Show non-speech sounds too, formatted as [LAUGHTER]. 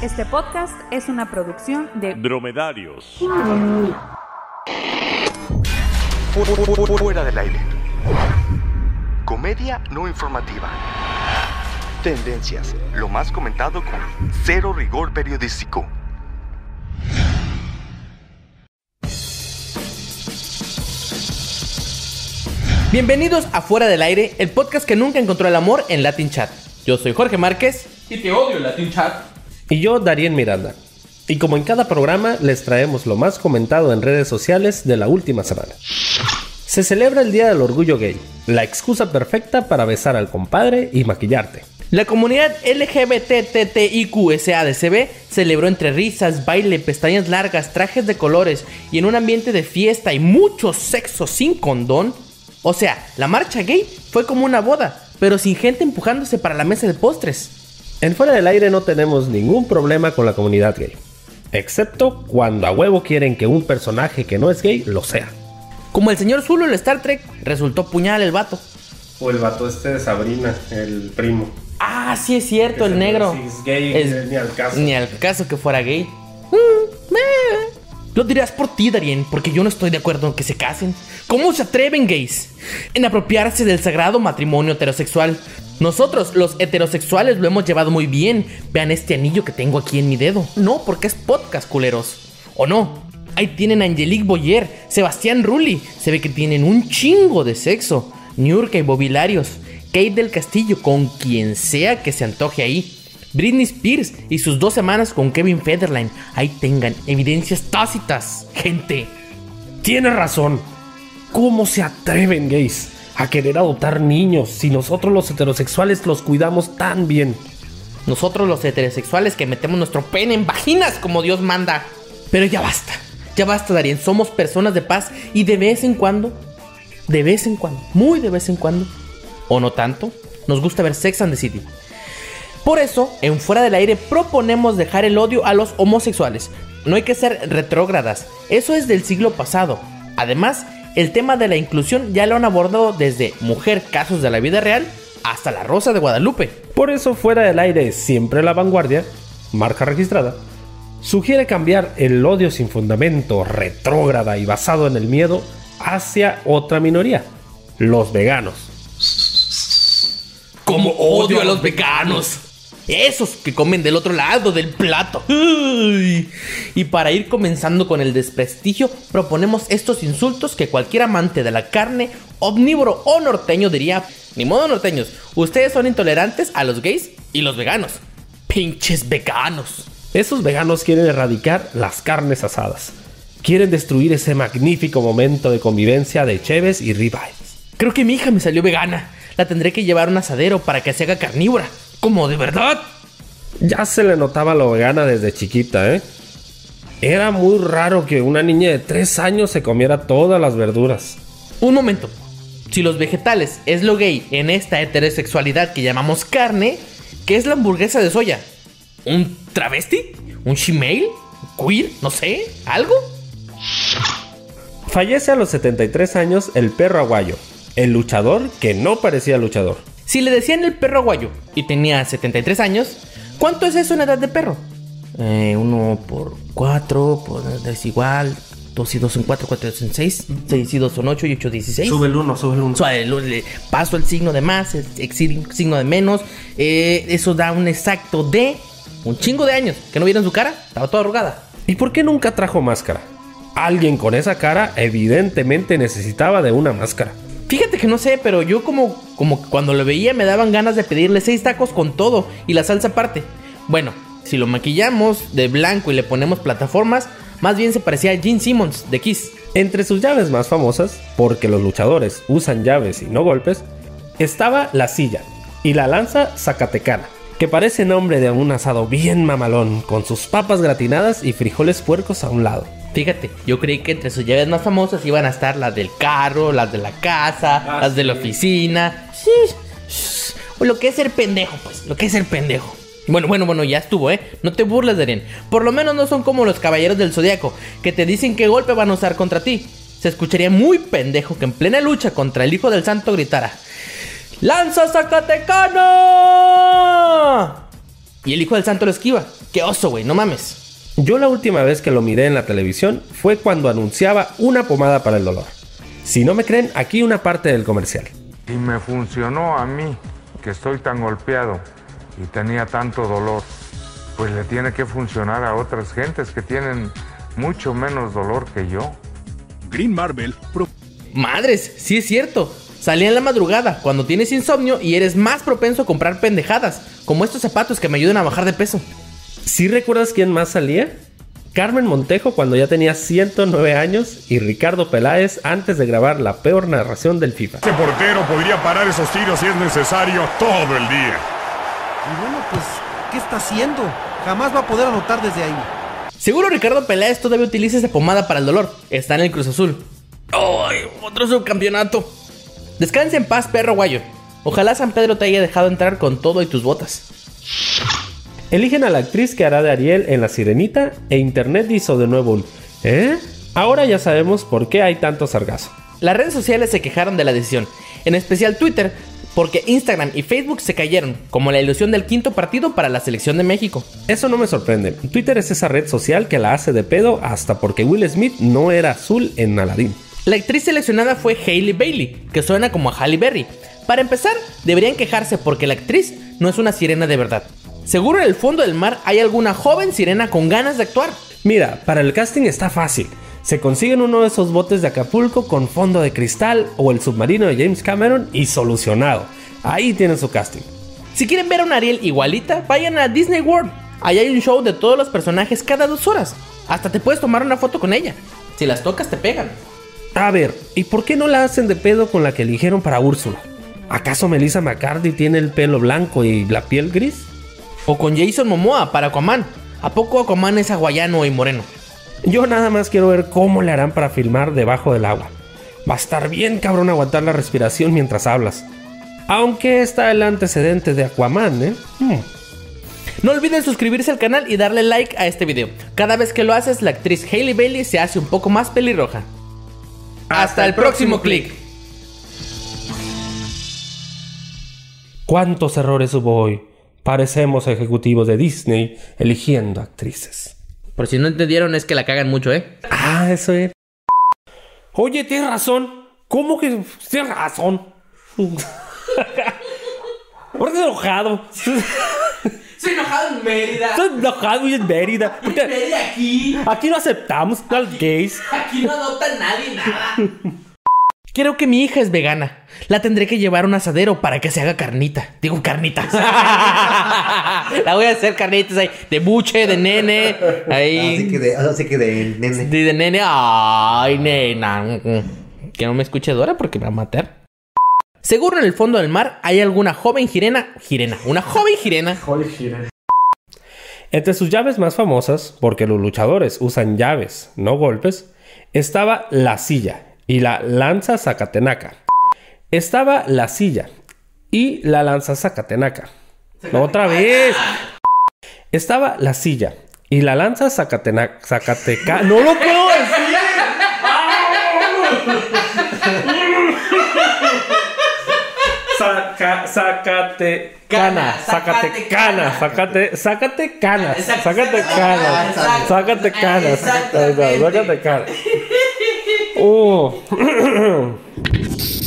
Este podcast es una producción de Dromedarios. Fuera del aire. Comedia no informativa. Tendencias. Lo más comentado con cero rigor periodístico. Bienvenidos a Fuera del Aire, el podcast que nunca encontró el amor en Latin Chat. Yo soy Jorge Márquez y te odio Latin Chat. Y yo, Darien Miranda. Y como en cada programa, les traemos lo más comentado en redes sociales de la última semana. Se celebra el Día del Orgullo Gay, la excusa perfecta para besar al compadre y maquillarte. La comunidad LGBTTIQSADCB celebró entre risas, baile, pestañas largas, trajes de colores y en un ambiente de fiesta y mucho sexo sin condón. O sea, la marcha gay fue como una boda, pero sin gente empujándose para la mesa de postres. En fuera del aire no tenemos ningún problema con la comunidad gay. Excepto cuando a huevo quieren que un personaje que no es gay lo sea. Como el señor Zulu en Star Trek, resultó puñal el vato. O el vato este de Sabrina, el primo. Ah, sí es cierto, el negro. Si es gay, Es- ni al caso. Ni al caso que fuera gay. Mm. Lo dirás por ti, Darien, porque yo no estoy de acuerdo en que se casen. ¿Cómo se atreven gays en apropiarse del sagrado matrimonio heterosexual? Nosotros, los heterosexuales, lo hemos llevado muy bien. Vean este anillo que tengo aquí en mi dedo. No, porque es podcast, culeros. ¿O no? Ahí tienen Angelique Boyer, Sebastián Rulli. Se ve que tienen un chingo de sexo. Niurka y Bobilarios. Kate del Castillo, con quien sea que se antoje ahí. Britney Spears y sus dos semanas con Kevin Federline. Ahí tengan evidencias tácitas, gente. Tienes razón. ¿Cómo se atreven gays a querer adoptar niños si nosotros los heterosexuales los cuidamos tan bien? Nosotros los heterosexuales que metemos nuestro pene en vaginas como Dios manda. Pero ya basta, ya basta, Darien. Somos personas de paz y de vez en cuando, de vez en cuando, muy de vez en cuando, o no tanto, nos gusta ver Sex and the City. Por eso, en Fuera del Aire proponemos dejar el odio a los homosexuales. No hay que ser retrógradas, eso es del siglo pasado. Además, el tema de la inclusión ya lo han abordado desde Mujer Casos de la Vida Real hasta La Rosa de Guadalupe. Por eso fuera del aire siempre la vanguardia, marca registrada, sugiere cambiar el odio sin fundamento, retrógrada y basado en el miedo hacia otra minoría, los veganos. Como odio a los veganos. Esos que comen del otro lado del plato. Uy. Y para ir comenzando con el desprestigio, proponemos estos insultos que cualquier amante de la carne, omnívoro o norteño diría, ni modo norteños, ustedes son intolerantes a los gays y los veganos. Pinches veganos. Esos veganos quieren erradicar las carnes asadas. Quieren destruir ese magnífico momento de convivencia de cheves y ribeyes. Creo que mi hija me salió vegana. La tendré que llevar a un asadero para que se haga carnívora. Como de verdad. Ya se le notaba lo vegana desde chiquita, ¿eh? Era muy raro que una niña de 3 años se comiera todas las verduras. Un momento. Si los vegetales es lo gay en esta heterosexualidad que llamamos carne, ¿qué es la hamburguesa de soya? ¿Un travesti? ¿Un shemale? ¿Queer? No sé, ¿algo? Fallece a los 73 años el perro aguayo, el luchador que no parecía luchador. Si le decían el perro aguayo y tenía 73 años, ¿cuánto es eso en edad de perro? Eh, uno por cuatro, por, es igual. Dos y dos son cuatro, cuatro y dos son seis. Seis y dos son ocho y ocho dieciséis. el uno, sube el uno. Suave, lo- le paso el signo de más, el signo de menos. eh, eso da un exacto de un chingo de años. Que no vieron su cara, estaba toda arrugada. ¿Y por qué nunca trajo máscara? Alguien con esa cara evidentemente necesitaba de una máscara. Fíjate que no sé, pero yo como, como cuando lo veía me daban ganas de pedirle seis tacos con todo y la salsa aparte. Bueno, si lo maquillamos de blanco y le ponemos plataformas, más bien se parecía a Gene Simmons de Kiss. Entre sus llaves más famosas, porque los luchadores usan llaves y no golpes, estaba la silla y la lanza zacatecana, que parece nombre de un asado bien mamalón, con sus papas gratinadas y frijoles puercos a un lado. Fíjate, yo creí que entre sus llaves más famosas iban a estar las del carro, las de la casa, Ah, las de la sí. oficina. Sí, shh, o lo que es ser pendejo, pues, lo que es ser pendejo. Bueno, bueno, bueno, ya estuvo, ¿eh? No te burles, Darien. Por lo menos no son como los caballeros del zodiaco, que te dicen qué golpe van a usar contra ti. Se escucharía muy pendejo que en plena lucha contra el hijo del santo gritara: ¡Lanza Zacatecana! Y el hijo del santo lo esquiva. Qué oso, güey, no mames. Yo la última vez que lo miré en la televisión fue cuando anunciaba una pomada para el dolor. Si no me creen, aquí una parte del comercial. Y me funcionó a mí, que estoy tan golpeado y tenía tanto dolor. Pues le tiene que funcionar a otras gentes que tienen mucho menos dolor que yo. Green Marvel pro- Madres, sí es cierto. Salía en la madrugada, cuando tienes insomnio y eres más propenso a comprar pendejadas, como estos zapatos que me ayudan a bajar de peso. ¿Sí recuerdas quién más salía? Carmen Montejo cuando ya tenía 109 años y Ricardo Peláez antes de grabar la peor narración del FIFA. Ese portero podría parar esos tiros si es necesario todo el día. Y bueno, pues, ¿qué está haciendo? Jamás va a poder anotar desde ahí. Seguro Ricardo Peláez todavía utiliza esa pomada para el dolor. Está en el Cruz Azul. ¡Ay! Otro subcampeonato. Descansa en paz, perro guayo. Ojalá San Pedro te haya dejado entrar con todo y tus botas. Eligen a la actriz que hará de Ariel en La Sirenita e Internet hizo de nuevo un ¿Eh? Ahora ya sabemos por qué hay tanto sargazo. Las redes sociales se quejaron de la decisión, en especial Twitter, porque Instagram y Facebook se cayeron, como la ilusión del quinto partido para la selección de México. Eso no me sorprende. Twitter es esa red social que la hace de pedo hasta porque Will Smith no era azul en Aladdin. La actriz seleccionada fue Hailey Bailey, que suena como a Halle Berry. Para empezar, deberían quejarse porque la actriz no es una sirena de verdad. Seguro en el fondo del mar hay alguna joven sirena con ganas de actuar. Mira, para el casting está fácil. Se consiguen uno de esos botes de Acapulco con fondo de cristal o el submarino de James Cameron y solucionado. Ahí tienen su casting. Si quieren ver a una Ariel igualita, vayan a Disney World. Ahí hay un show de todos los personajes cada dos horas. Hasta te puedes tomar una foto con ella. Si las tocas te pegan. A ver, ¿y por qué no la hacen de pedo con la que eligieron para Úrsula? ¿Acaso Melissa McCarthy tiene el pelo blanco y la piel gris? O con Jason Momoa para Aquaman. ¿A poco Aquaman es hawaiano y moreno? Yo nada más quiero ver cómo le harán para filmar debajo del agua. Va a estar bien cabrón aguantar la respiración mientras hablas. Aunque está el antecedente de Aquaman, ¿eh? Hmm. No olviden suscribirse al canal y darle like a este video. Cada vez que lo haces, la actriz Hailey Bailey se hace un poco más pelirroja. Hasta, el próximo clic. ¿Cuántos errores hubo hoy? Parecemos ejecutivos de Disney eligiendo actrices. Por si no entendieron, es que la cagan mucho, ¿eh? Ah, eso es. Oye, tienes razón. ¿Cómo que tienes razón? [LAUGHS] ¿Por qué enojado? Soy enojado en Mérida. Estoy enojado y en Mérida. Porque aquí. aquí no aceptamos a los gays. Aquí no adopta nadie nada. Creo que mi hija es vegana. La tendré que llevar a un asadero para que se haga carnita. Digo carnitas. [LAUGHS] la voy a hacer carnitas ahí. De buche, de nene. Ahí. Así que de, así que de nene. De, de nene. Ay, nena. Que no me escuche Dora porque me va a matar. Seguro en el fondo del mar hay alguna joven jirena. Jirena. Una joven jirena. Entre sus llaves más famosas, porque los luchadores usan llaves, no golpes, estaba la silla y la lanza zacatenaca. Estaba la silla y la lanza zacatenaca. Otra vez. Estaba la silla y la lanza zacatenaca. Zacateca. No lo puedo decir. Saca, sácate cana, sácate cana, sácate, sácate cana, sácate cana, sácate cana, sácate cana. 오. [CLEARS THROAT] [CLEARS THROAT]